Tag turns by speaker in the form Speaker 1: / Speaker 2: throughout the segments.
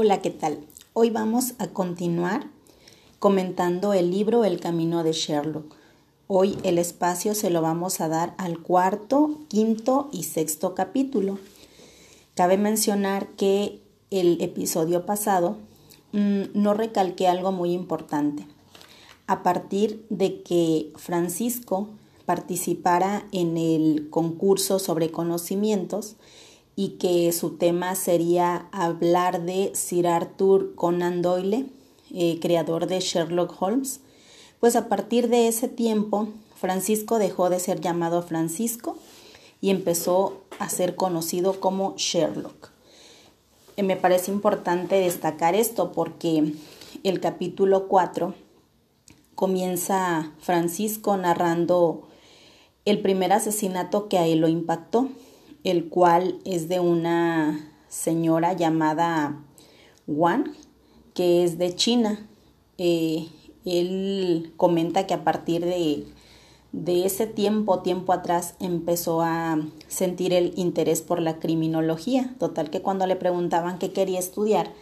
Speaker 1: Hola, ¿qué tal? Hoy vamos a continuar comentando el libro El Camino de Sherlock. Hoy el espacio se lo vamos a dar al cuarto, quinto y sexto capítulo. Cabe mencionar que el episodio pasado mmm, no recalqué algo muy importante. A partir de que Francisco participara en el concurso sobre conocimientos, y que su tema sería hablar de Sir Arthur Conan Doyle, eh, creador de Sherlock Holmes. Pues a partir de ese tiempo, Francisco dejó de ser llamado Francisco y empezó a ser conocido como Sherlock. Eh, me parece importante destacar esto porque el capítulo 4 comienza Francisco narrando el primer asesinato que a él lo impactó el cual es de una señora llamada Wang, que es de China. Eh, él comenta que a partir de, de ese tiempo, tiempo atrás, empezó a sentir el interés por la criminología. Total que cuando le preguntaban qué quería estudiar,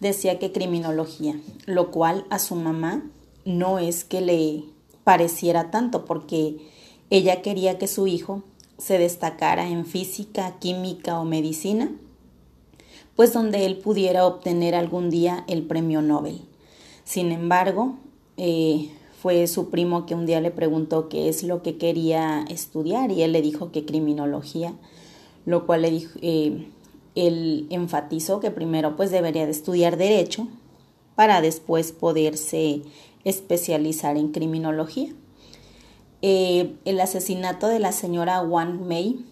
Speaker 1: decía que criminología, lo cual a su mamá no es que le pareciera tanto, porque ella quería que su hijo se destacara en física, química o medicina, pues donde él pudiera obtener algún día el premio Nobel. Sin embargo, eh, fue su primo que un día le preguntó qué es lo que quería estudiar y él le dijo que criminología, lo cual le dijo, eh, él enfatizó que primero pues debería de estudiar derecho para después poderse especializar en criminología. Eh, el asesinato de la señora Wang Mei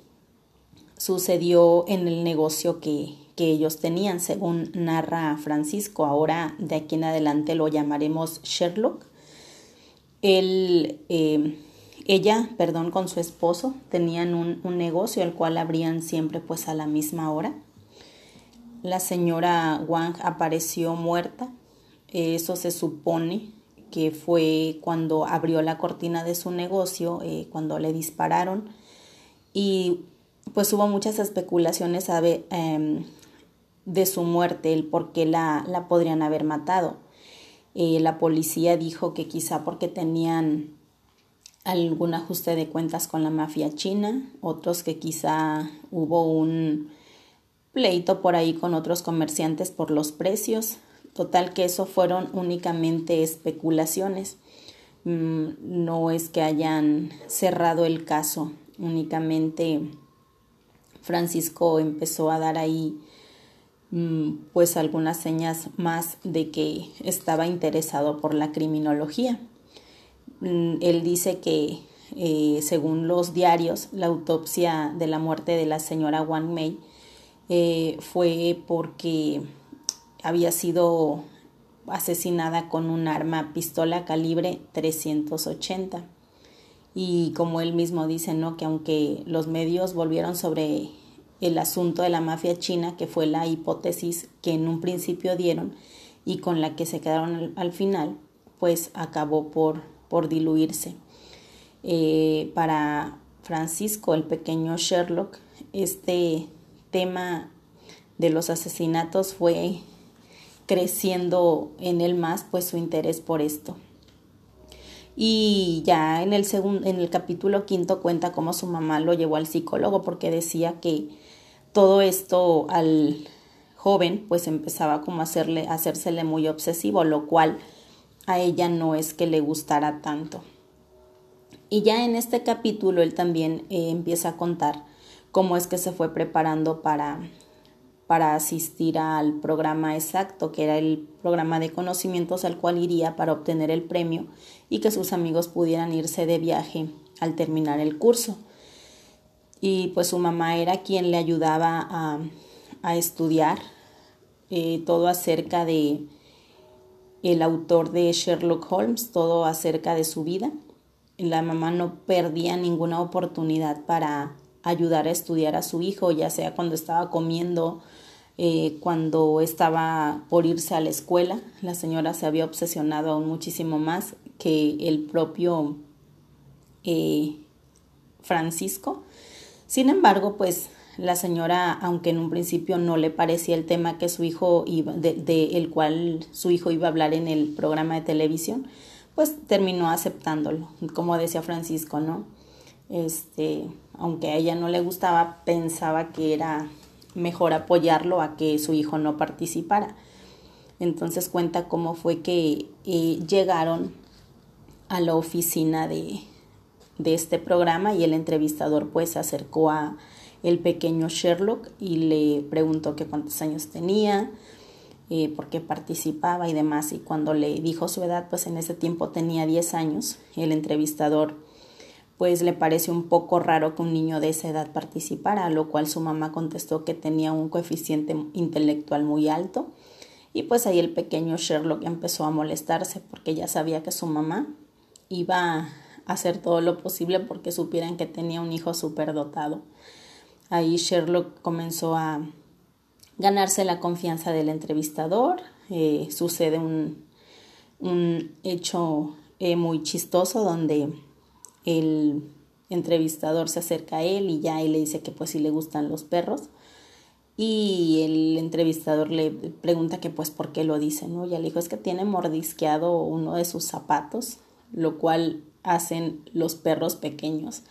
Speaker 1: sucedió en el negocio que, ellos tenían, según narra Francisco. Ahora de aquí en adelante lo llamaremos Sherlock. Eh, ella, perdón, con su esposo tenían un, un, negocio al cual abrían siempre pues a la misma hora. La señora Wang apareció muerta. Eso se supone que fue cuando abrió la cortina de su negocio, eh, cuando le dispararon y pues hubo muchas especulaciones em, de su muerte, el por qué la, la podrían haber matado. Eh, la policía dijo que quizá porque tenían algún ajuste de cuentas con la mafia china, otros que quizá hubo un pleito por ahí con otros comerciantes por los precios, Total que eso fueron únicamente especulaciones. Mm, no es que hayan cerrado el caso, únicamente Francisco empezó a dar ahí mm, pues algunas señas más de que estaba interesado por la criminología. Mm, él dice que eh, según los diarios, la autopsia de la muerte de la señora Wang Mei eh, fue porque había sido asesinada con un arma pistola calibre 380. Y como él mismo dice, ¿no? Que aunque los medios volvieron sobre el asunto de la mafia china, que fue la hipótesis que en un principio dieron y con la que se quedaron al, final, pues acabó por, por diluirse. Eh, para Francisco, el pequeño Sherlock, este tema de los asesinatos fue creciendo en él más pues su interés por esto. Y ya en el, segundo, en el capítulo quinto cuenta cómo su mamá lo llevó al psicólogo porque decía que todo esto al joven pues empezaba como a hacerle, hacérsele muy obsesivo, lo cual a ella no es que le gustara tanto. Y ya en este capítulo él también eh, empieza a contar cómo es que se fue preparando para para asistir al programa exacto, que era el programa de conocimientos al cual iría para obtener el premio y que sus amigos pudieran irse de viaje al terminar el curso. Y pues su mamá era quien le ayudaba a, estudiar eh, todo acerca de el autor de Sherlock Holmes, todo acerca de su vida. La mamá no perdía ninguna oportunidad para ayudar a estudiar a su hijo, ya sea cuando estaba comiendo eh, cuando estaba por irse a la escuela, la señora se había obsesionado aún muchísimo más que el propio eh, Francisco. Sin embargo, pues la señora, aunque en un principio no le parecía el tema que su hijo iba, de, de, el cual su hijo iba a hablar en el programa de televisión, pues terminó aceptándolo, como decía Francisco, ¿no? Este, aunque a ella no le gustaba, pensaba que era mejor apoyarlo a que su hijo no participara. Entonces cuenta cómo fue que eh, llegaron a la oficina de, de este programa y el entrevistador pues se acercó a el pequeño Sherlock y le preguntó que cuántos años tenía, eh, por qué participaba y demás. Y cuando le dijo su edad, pues en ese tiempo tenía 10 años, el entrevistador pues le pareció un poco raro que un niño de esa edad participara, a lo cual su mamá contestó que tenía un coeficiente intelectual muy alto. Y pues ahí el pequeño Sherlock empezó a molestarse porque ya sabía que su mamá iba hacer todo lo posible porque supieran que tenía un hijo superdotado. Ahí Sherlock comenzó a ganarse la confianza del entrevistador. Eh, sucede un, un hecho eh, muy chistoso donde el entrevistador se acerca a él y ya él le dice que pues sí le gustan los perros y el entrevistador le pregunta que pues por qué lo dice, ¿no? Ya le dijo es que tiene mordisqueado uno de sus zapatos, lo cual hacen los perros pequeños.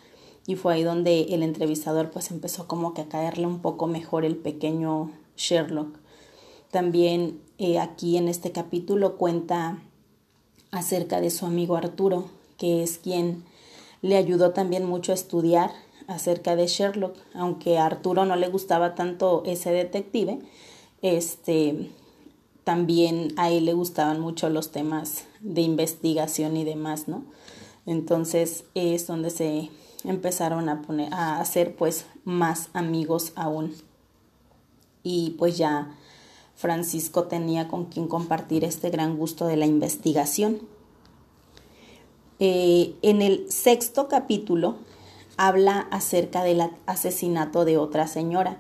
Speaker 1: Y fue ahí donde el entrevistador pues empezó como que a caerle un poco mejor el pequeño Sherlock. También eh, aquí en este capítulo cuenta acerca de su amigo Arturo, que es quien le ayudó también mucho a estudiar acerca de Sherlock, aunque a Arturo no le gustaba tanto ese detective, este también a él le gustaban mucho los temas de investigación y demás, ¿no? Entonces es donde se empezaron a poner a hacer pues más amigos aún. Y pues ya Francisco tenía con quien compartir este gran gusto de la investigación. Eh, en el sexto capítulo habla acerca del asesinato de otra señora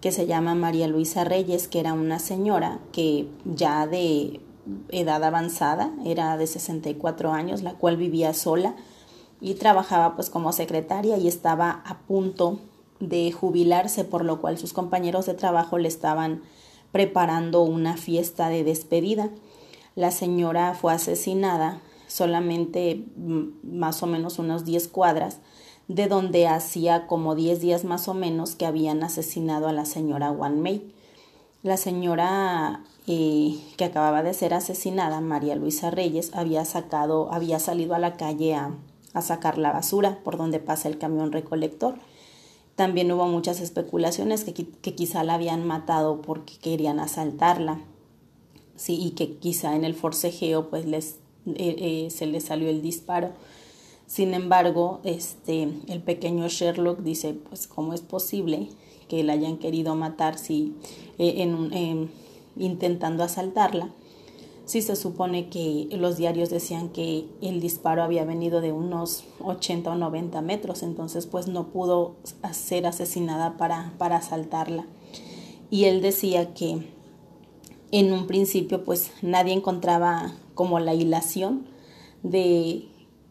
Speaker 1: que se llama María Luisa Reyes, que era una señora que ya de edad avanzada, era de 64 años, la cual vivía sola y trabajaba pues como secretaria y estaba a punto de jubilarse, por lo cual sus compañeros de trabajo le estaban preparando una fiesta de despedida. La señora fue asesinada solamente mm, más o menos unos 10 cuadras de donde hacía como 10 días más o menos que habían asesinado a la señora Wan Mei. La señora eh, que acababa de ser asesinada, María Luisa Reyes, había sacado, había salido a la calle a, a sacar la basura por donde pasa el camión recolector. También hubo muchas especulaciones que, que quizá la habían matado porque querían asaltarla. Sí, y que quizá en el forcejeo pues les, eh, eh, se les salió el disparo. Sin embargo, este, el pequeño Sherlock dice, pues, ¿cómo es posible que la hayan querido matar si, eh, en, intentando asaltarla? Si se supone que los diarios decían que el disparo había venido de unos 80 o 90 metros, entonces pues no pudo ser asesinada para, para asaltarla. Y él decía que en un principio pues nadie encontraba como la hilación de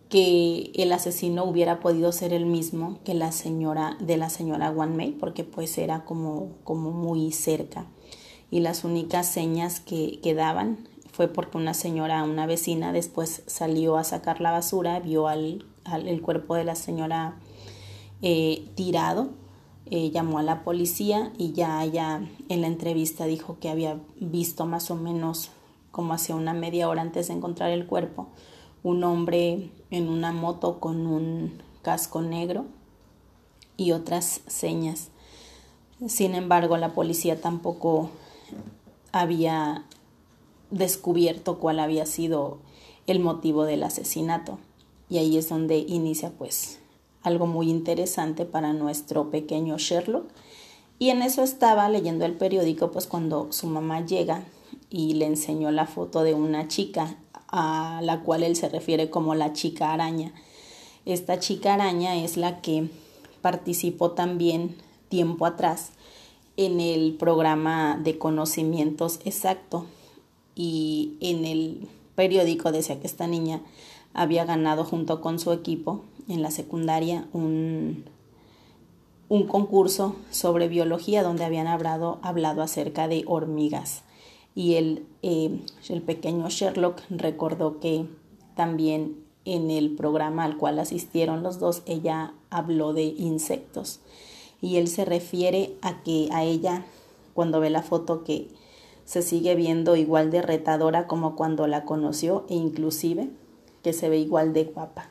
Speaker 1: que el asesino hubiera podido ser el mismo que la señora de la señora Wan Mei porque pues era como, como muy cerca. Y las únicas señas que, daban fue porque una señora, una vecina después salió a sacar la basura, vio al, el cuerpo de la señora eh, tirado, eh, llamó a la policía y ya ella en la entrevista dijo que había visto más o menos como hacia una media hora antes de encontrar el cuerpo un hombre en una moto con un casco negro y otras señas. Sin embargo, la policía tampoco había descubierto cuál había sido el motivo del asesinato. Y ahí es donde inicia pues algo muy interesante para nuestro pequeño Sherlock. Y en eso estaba leyendo el periódico pues cuando su mamá llega y le enseñó la foto de una chica a la cual él se refiere como la chica araña. Esta chica araña es la que participó también tiempo atrás en el programa de conocimientos exacto y en el periódico decía que esta niña había ganado junto con su equipo en la secundaria un, un concurso sobre biología donde habían hablado, hablado acerca de hormigas. Y el, eh, el pequeño Sherlock recordó que también en el programa al cual asistieron los dos, ella habló de insectos. Y él se refiere a que a ella, cuando ve la foto, que se sigue viendo igual de retadora como cuando la conoció e inclusive que se ve igual de guapa.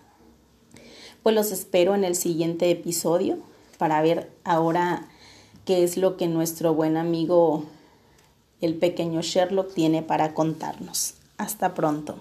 Speaker 1: Pues los espero en el siguiente episodio para ver ahora qué es lo que nuestro buen amigo el pequeño Sherlock tiene para contarnos. Hasta pronto.